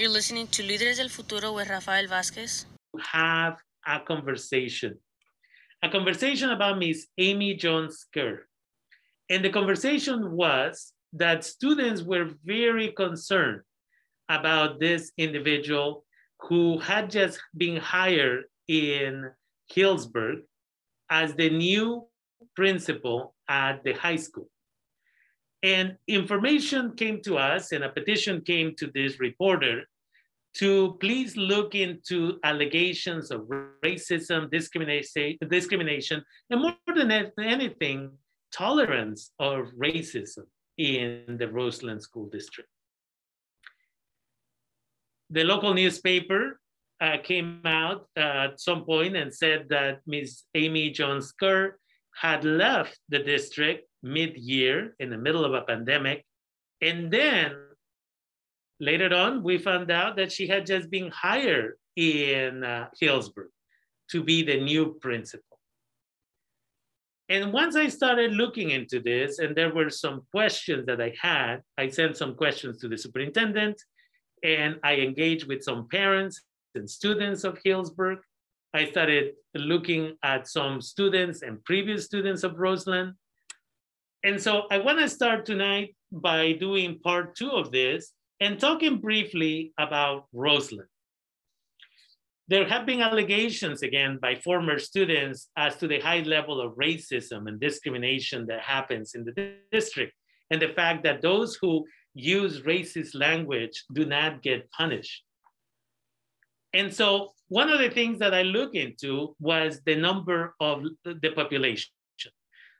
You're listening to Líderes del Futuro with Rafael Vázquez. Have a conversation, a conversation about Miss Amy Jones Kerr. And the conversation was that students were very concerned about this individual who had just been hired in Healdsburg as the new principal at the high school. And information came to us, and a petition came to this reporter to please look into allegations of racism, discrimination, discrimination, and more than anything, tolerance of racism in the Roseland School District. The local newspaper uh, came out uh, at some point and said that Ms. Amy Jones Kerr had left the district mid-year in the middle of a pandemic. And then later on, we found out that she had just been hired in uh, Healdsburg to be the new principal. And once I started looking into this, and there were some questions that I had, I sent some questions to the superintendent, and I engaged with some parents and students of Healdsburg. I started looking at some students and previous students of Roseland. And so I want to start tonight by doing part two of this and talking briefly about Roseland. There have been allegations again by former students as to the high level of racism and discrimination that happens in the district and the fact that those who use racist language do not get punished. And so one of the things that I look into was the number of the population.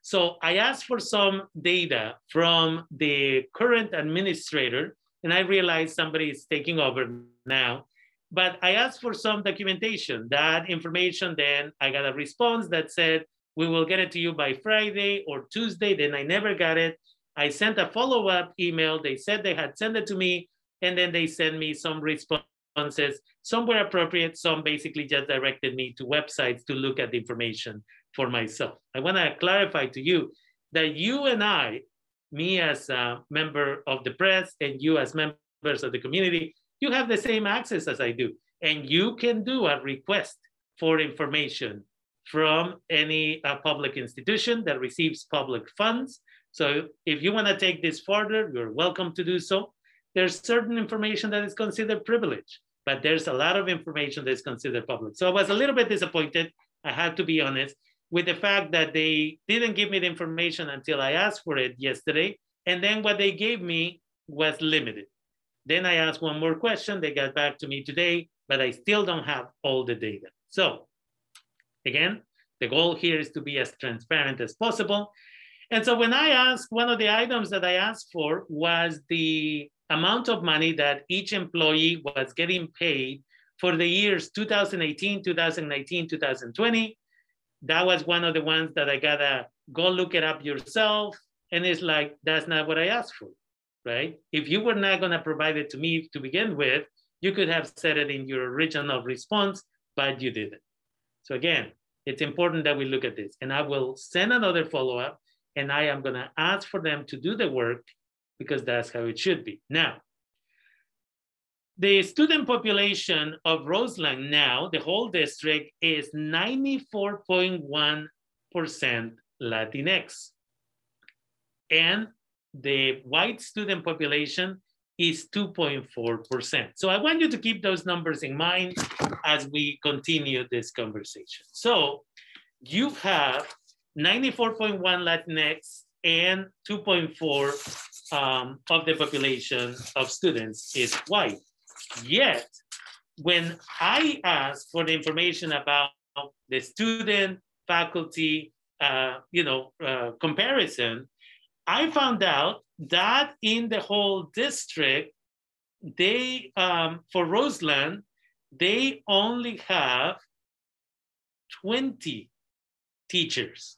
So I asked for some data from the current administrator, and I realized somebody is taking over now. But I asked for some documentation. That information, then I got a response that said, we will get it to you by Friday or Tuesday. Then I never got it. I sent a follow up email. They said they had sent it to me, and then they sent me some responses. Some were appropriate, some basically just directed me to websites to look at the information for myself. I want to clarify to you that you and I, me as a member of the press, and you as members of the community, you have the same access as I do. And you can do a request for information from any uh, public institution that receives public funds. So if you want to take this further, you're welcome to do so. There's certain information that is considered privilege, but there's a lot of information that is considered public. So I was a little bit disappointed, I had to be honest, with the fact that they didn't give me the information until I asked for it yesterday. And then what they gave me was limited. Then I asked one more question. They got back to me today, but I still don't have all the data. So again, the goal here is to be as transparent as possible. And so when I asked, one of the items that I asked for was the amount of money that each employee was getting paid for the years 2018, 2019, 2020. That was one of the ones that I gotta go look it up yourself. And it's like, that's not what I asked for right? If you were not to provide it to me to begin with, you could have said it in your original response, but you didn't. So again, it's important that we look at this. And I will send another follow-up and I am to ask for them to do the work because that's how it should be. Now, the student population of Roseland now, the whole district, is 94.1% Latinx. And the white student population is 2.4%. So I want you to keep those numbers in mind as we continue this conversation. So you have 94.1 Latinx and 2.4 um, of the population of students is white. Yet, when I ask for the information about the student faculty, uh, you know, uh, comparison, I found out that in the whole district, they, um, for Roseland, they only have 20 teachers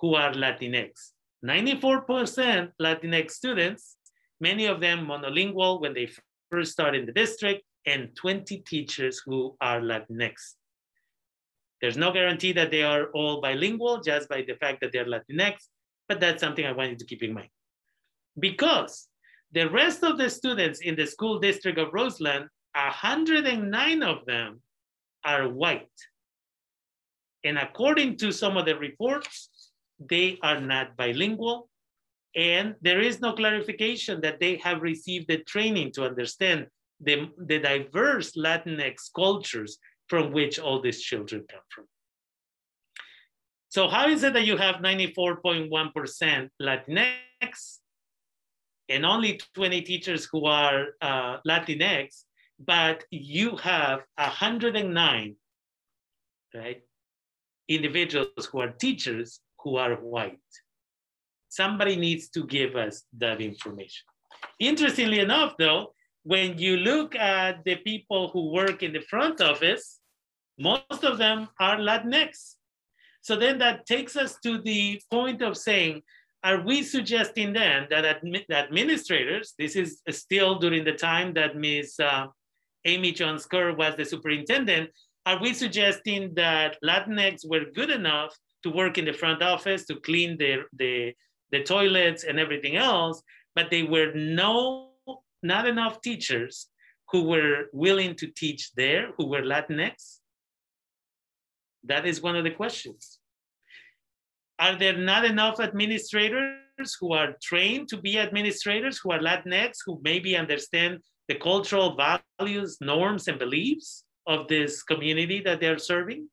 who are Latinx. 94% Latinx students, many of them monolingual when they first start in the district, and 20 teachers who are Latinx. There's no guarantee that they are all bilingual just by the fact that they're Latinx, but that's something I wanted to keep in mind. Because The rest of the students in the school district of Roseland, 109 of them are white. And according to some of the reports, they are not bilingual. And there is no clarification that they have received the training to understand the, the diverse Latinx cultures from which all these children come from. So how is it that you have 94.1% Latinx and only 20 teachers who are uh, Latinx, but you have 109, right, individuals who are teachers who are white? Somebody needs to give us that information. Interestingly enough, though, when you look at the people who work in the front office, most of them are Latinx. So then that takes us to the point of saying, are we suggesting then that admi administrators, this is still during the time that Ms. Uh, Amy Jones Kerr was the superintendent, are we suggesting that Latinx were good enough to work in the front office, to clean the, the, the toilets and everything else, but they were no, not enough teachers who were willing to teach there, who were Latinx? That is one of the questions. Are there not enough administrators who are trained to be administrators, who are Latinx, who maybe understand the cultural values, norms, and beliefs of this community that they're serving?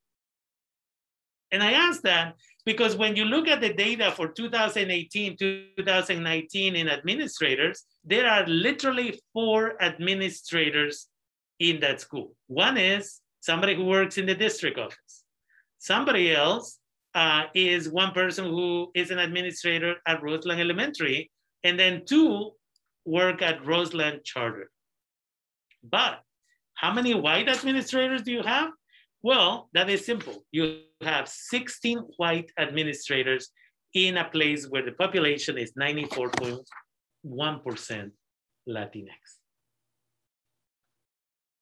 And I ask that because when you look at the data for 2018, 2019 in administrators, there are literally four administrators in that school. One is somebody who works in the district office. Somebody else uh, is one person who is an administrator at Roseland Elementary, and then two work at Roseland Charter. But how many white administrators do you have? Well, that is simple. You have 16 white administrators in a place where the population is 94.1% Latinx.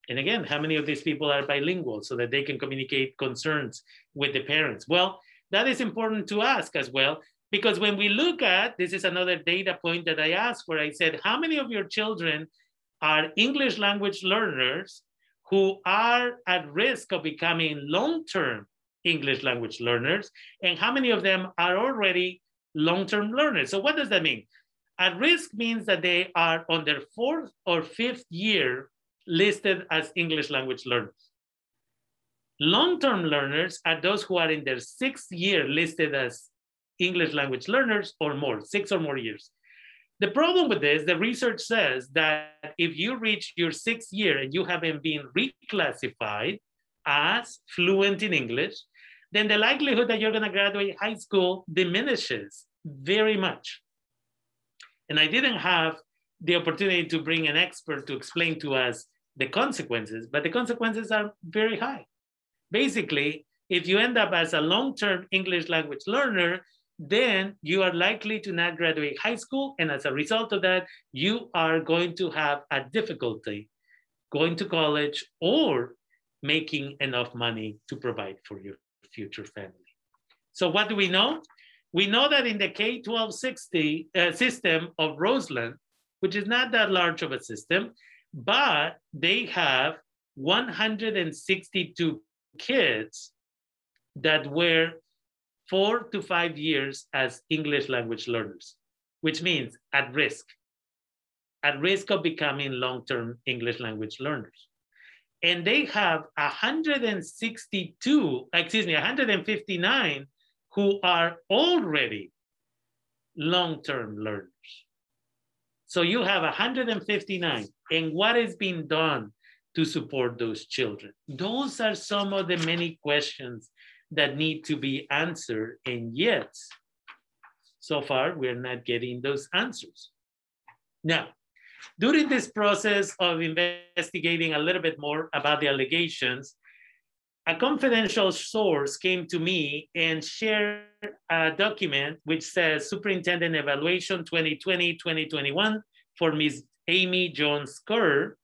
And again, how many of these people are bilingual so that they can communicate concerns with the parents? Well, that is important to ask as well, because when we look at, this is another data point that I asked where I said, how many of your children are English language learners who are at risk of becoming long-term English language learners? And how many of them are already long-term learners? So what does that mean? At risk means that they are on their fourth or fifth year listed as English language learners. Long-term learners are those who are in their sixth year listed as English language learners or more, six or more years. The problem with this, the research says that if you reach your sixth year and you haven't been reclassified as fluent in English, then the likelihood that you're gonna graduate high school diminishes very much. And I didn't have the opportunity to bring an expert to explain to us the consequences, but the consequences are very high. Basically, if you end up as a long-term English language learner, then you are likely to not graduate high school. And as a result of that, you are going to have a difficulty going to college or making enough money to provide for your future family. So what do we know? We know that in the K-1260 uh, system of Roseland, which is not that large of a system, but they have 162 kids that were four to five years as English language learners, which means at risk, at risk of becoming long-term English language learners. And they have 162, excuse me, 159 who are already long-term learners. So you have 159, and what is being done to support those children? Those are some of the many questions that need to be answered, and yet, so far, we're not getting those answers. Now, during this process of investigating a little bit more about the allegations, a confidential source came to me and shared a document which says Superintendent Evaluation 2020-2021 for Ms. Amy Jones Kerr,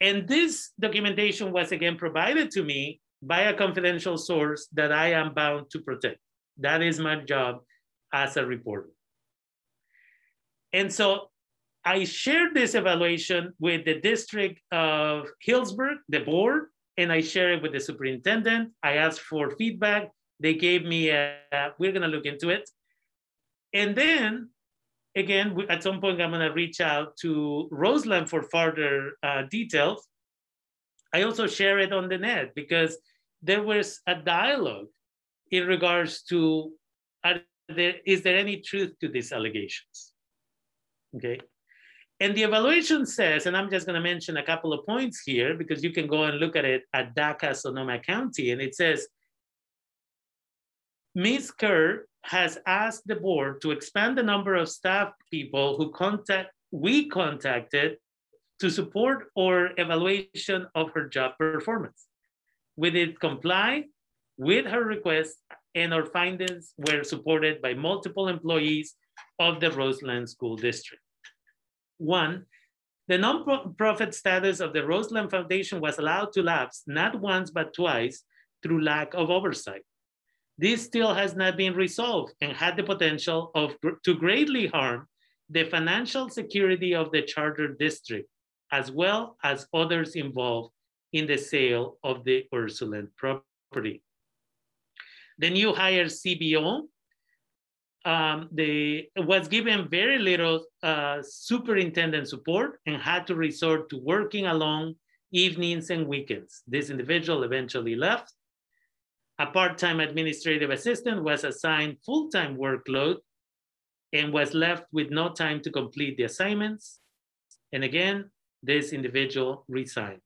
and this documentation was again provided to me by a confidential source that I am bound to protect. That is my job as a reporter. And so I shared this evaluation with the district of Healdsburg, the board, and I shared it with the superintendent. I asked for feedback. They gave me a, we're gonna look into it. And then again, at some point, I'm gonna reach out to Roseland for further uh, details. I also share it on the net because there was a dialogue in regards to, there, is there any truth to these allegations? Okay. And the evaluation says, and I'm just going to mention a couple of points here because you can go and look at it at DACA Sonoma County, and it says Ms. Kerr has asked the board to expand the number of staff people who contact we contacted to support or evaluation of her job performance. With it comply with her request and our findings were supported by multiple employees of the Roseland School District. One, the nonprofit status of the Roseland Foundation was allowed to lapse not once but twice through lack of oversight. This still has not been resolved and had the potential of to greatly harm the financial security of the charter district, as well as others involved in the sale of the Ursuline property. The new hire CBO um, the, was given very little uh, superintendent support and had to resort to working along evenings and weekends. This individual eventually left a part-time administrative assistant was assigned full-time workload and was left with no time to complete the assignments. And again, this individual resigned.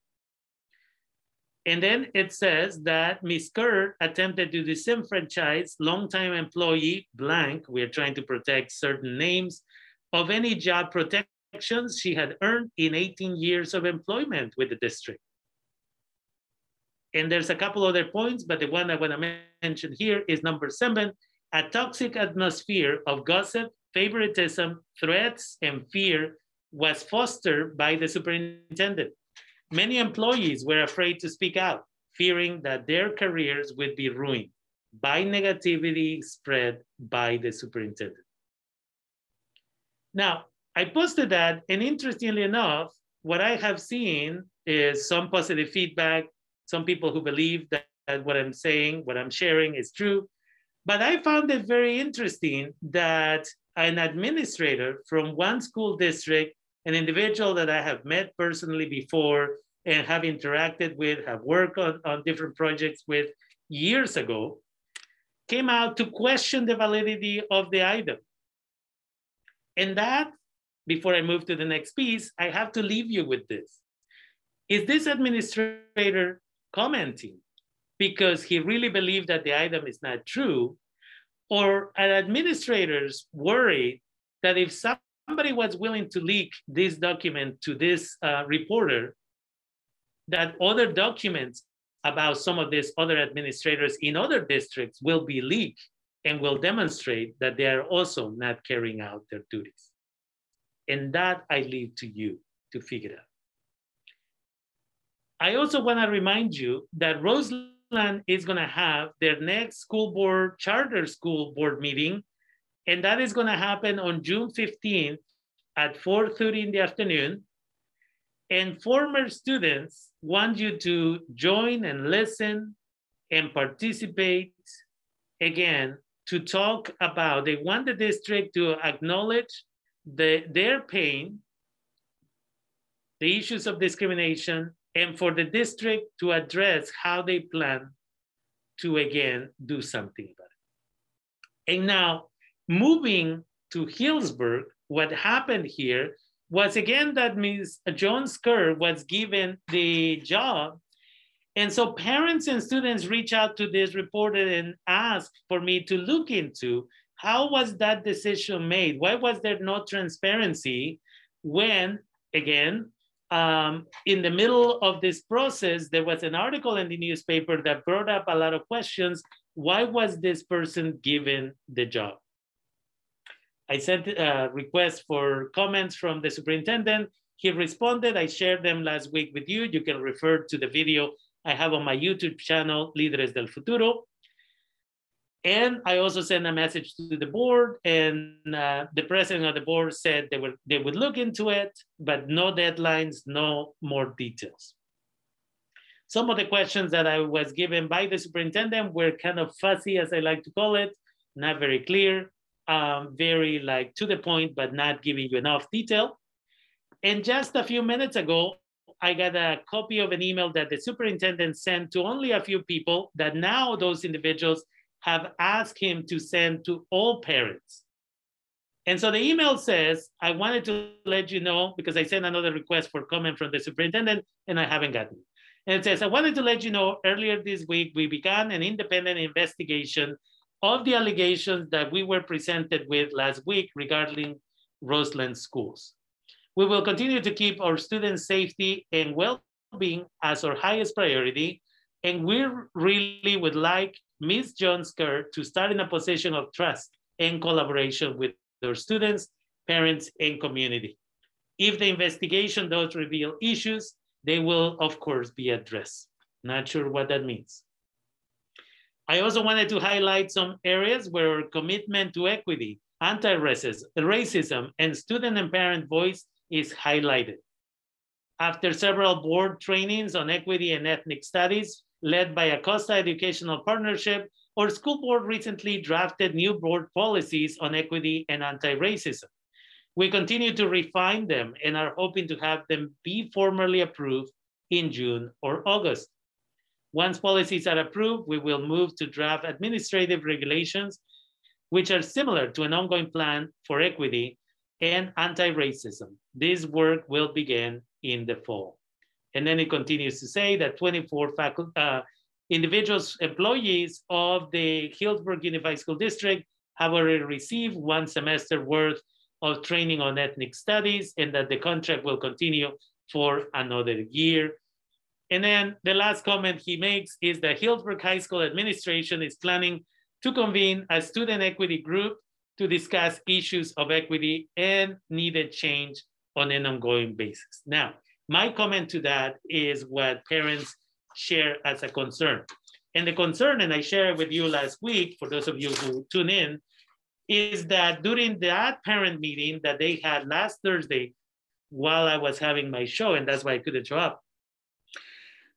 And then it says that Ms. Kerr attempted to disenfranchise longtime employee blank, we are trying to protect certain names, of any job protections she had earned in 18 years of employment with the district. And there's a couple other points, but the one I want to mention here is number seven, a toxic atmosphere of gossip, favoritism, threats, and fear was fostered by the superintendent. Many employees were afraid to speak out, fearing that their careers would be ruined by negativity spread by the superintendent. Now, I posted that, and interestingly enough, what I have seen is some positive feedback, some people who believe that, that what I'm saying, what I'm sharing is true. But I found it very interesting that an administrator from one school district, an individual that I have met personally before and have interacted with, have worked on, on different projects with years ago, came out to question the validity of the item. And that, before I move to the next piece, I have to leave you with this. Is this administrator commenting because he really believed that the item is not true, or an administrator's worried that if somebody was willing to leak this document to this uh, reporter, that other documents about some of these other administrators in other districts will be leaked and will demonstrate that they are also not carrying out their duties. And that I leave to you to figure out. I also want to remind you that Roseland is going to have their next school board, charter school board meeting, and that is going to happen on June 15th at 4.30 in the afternoon. And former students want you to join and listen and participate again to talk about, they want the district to acknowledge the, their pain, the issues of discrimination, and for the district to address how they plan to again do something about it. And now moving to Healdsburg, what happened here was again that Ms. Jones Kerr was given the job. And so parents and students reach out to this reporter and ask for me to look into how was that decision made? Why was there no transparency when, again, um, in the middle of this process, there was an article in the newspaper that brought up a lot of questions. Why was this person given the job? I sent a request for comments from the superintendent. He responded. I shared them last week with you. You can refer to the video I have on my YouTube channel, Líderes del Futuro. And I also sent a message to the board, and uh, the president of the board said they would they would look into it, but no deadlines, no more details. Some of the questions that I was given by the superintendent were kind of fuzzy, as I like to call it, not very clear, um, very like to the point, but not giving you enough detail. And just a few minutes ago, I got a copy of an email that the superintendent sent to only a few people that now those individuals have asked him to send to all parents. And so the email says, I wanted to let you know because I sent another request for comment from the superintendent and I haven't gotten it. And it says, I wanted to let you know earlier this week, we began an independent investigation of the allegations that we were presented with last week regarding Roseland schools. We will continue to keep our students' safety and well-being as our highest priority. And we really would like Ms. Jones Kerr to start in a position of trust and collaboration with their students, parents, and community. If the investigation does reveal issues, they will, of course, be addressed. Not sure what that means. I also wanted to highlight some areas where our commitment to equity, anti-racism, and student and parent voice is highlighted. After several board trainings on equity and ethnic studies, led by Acosta Educational Partnership, our school board recently drafted new board policies on equity and anti-racism. We continue to refine them and are hoping to have them be formally approved in June or August. Once policies are approved, we will move to draft administrative regulations, which are similar to an ongoing plan for equity and anti-racism. This work will begin in the fall. And then it continues to say that 24 faculty, uh, individuals, employees of the Healdsburg Unified School District have already received one semester worth of training on ethnic studies and that the contract will continue for another year. And then the last comment he makes is that Healdsburg High School administration is planning to convene a student equity group to discuss issues of equity and needed change on an ongoing basis. Now, my comment to that is what parents share as a concern. And the concern, and I shared with you last week, for those of you who tune in, is that during that parent meeting that they had last Thursday, while I was having my show, and that's why I couldn't show up,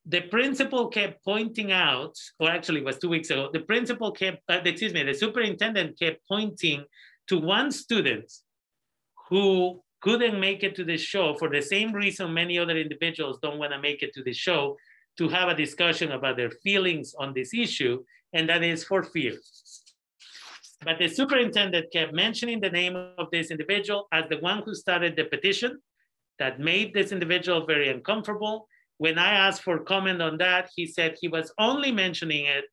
the principal kept pointing out, or actually it was two weeks ago, the principal kept, uh, excuse me, the superintendent kept pointing to one student who couldn't make it to the show for the same reason many other individuals don't want to make it to the show to have a discussion about their feelings on this issue, and that is for fear. But the superintendent kept mentioning the name of this individual as the one who started the petition that made this individual very uncomfortable. When I asked for comment on that, he said he was only mentioning it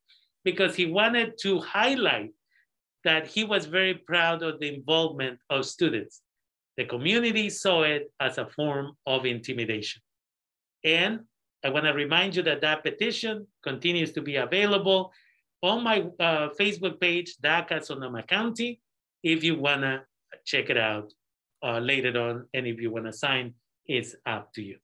because he wanted to highlight that he was very proud of the involvement of students. The community saw it as a form of intimidation. And I want to remind you that that petition continues to be available on my uh, Facebook page, DACA Sonoma County, if you want to check it out uh, later on. And if you want to sign, it's up to you.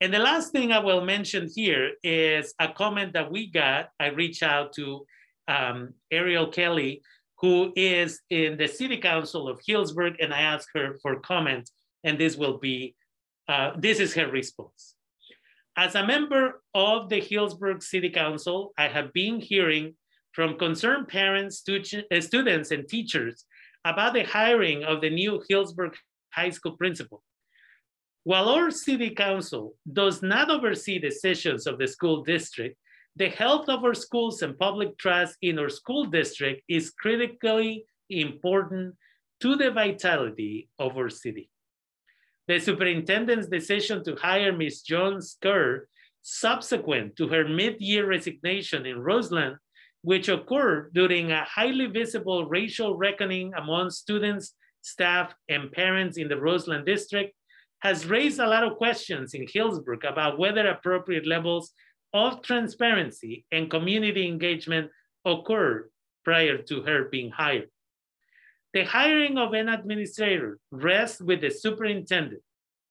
And the last thing I will mention here is a comment that we got. I reached out to um, Ariel Kelly, who is in the city council of Healdsburg, and I asked her for comment, and this will be, uh, this is her response. As a member of the Healdsburg City Council, I have been hearing from concerned parents, uh, students, and teachers about the hiring of the new Healdsburg High School principal. While our city council does not oversee the decisions of the school district, the health of our schools and public trust in our school district is critically important to the vitality of our city. The superintendent's decision to hire Ms. Jones Kerr subsequent to her mid-year resignation in Roseland, which occurred during a highly visible racial reckoning among students, staff, and parents in the Roseland district, has raised a lot of questions in Healdsburg about whether appropriate levels of transparency and community engagement occurred prior to her being hired. The hiring of an administrator rests with the superintendent.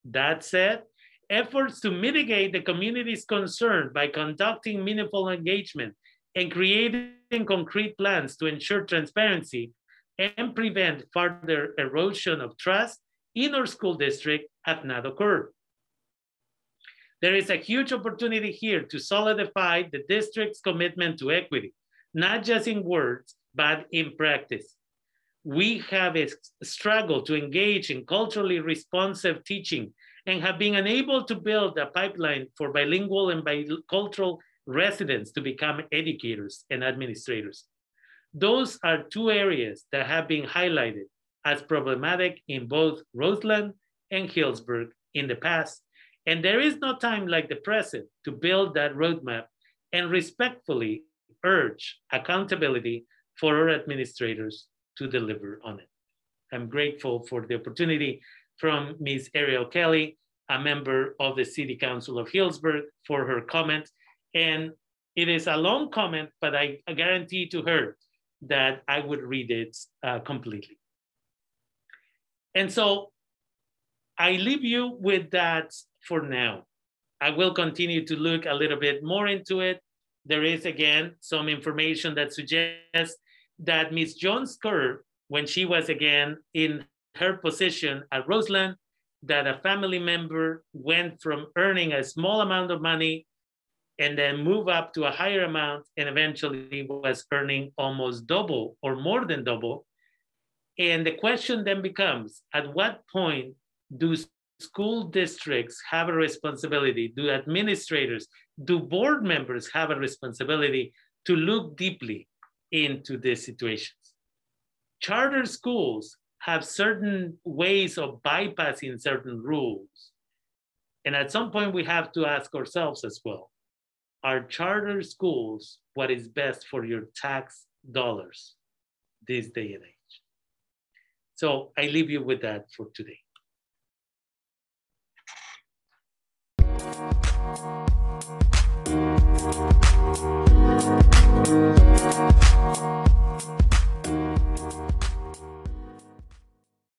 That said, efforts to mitigate the community's concern by conducting meaningful engagement and creating concrete plans to ensure transparency and prevent further erosion of trust in our school district have not occurred. There is a huge opportunity here to solidify the district's commitment to equity, not just in words, but in practice. We have struggled to engage in culturally responsive teaching and have been unable to build a pipeline for bilingual and bicultural residents to become educators and administrators. Those are two areas that have been highlighted as problematic in both Roseland and Healdsburg in the past. And there is no time like the present to build that roadmap and respectfully urge accountability for our administrators to deliver on it. I'm grateful for the opportunity from Ms. Ariel Kelly, a member of the City Council of Healdsburg, for her comment. And it is a long comment, but I, I guarantee to her that I would read it uh, completely. And so I leave you with that for now. I will continue to look a little bit more into it. There is again some information that suggests that Miss Jones Kerr, when she was again in her position at Roseland, that a family member went from earning a small amount of money and then move up to a higher amount and eventually was earning almost double or more than double. And the question then becomes at what point do school districts have a responsibility? Do administrators, do board members have a responsibility to look deeply into these situations? Charter schools have certain ways of bypassing certain rules. And at some point, we have to ask ourselves as well are charter schools what is best for your tax dollars this day and age? So I leave you with that for today. Thank you.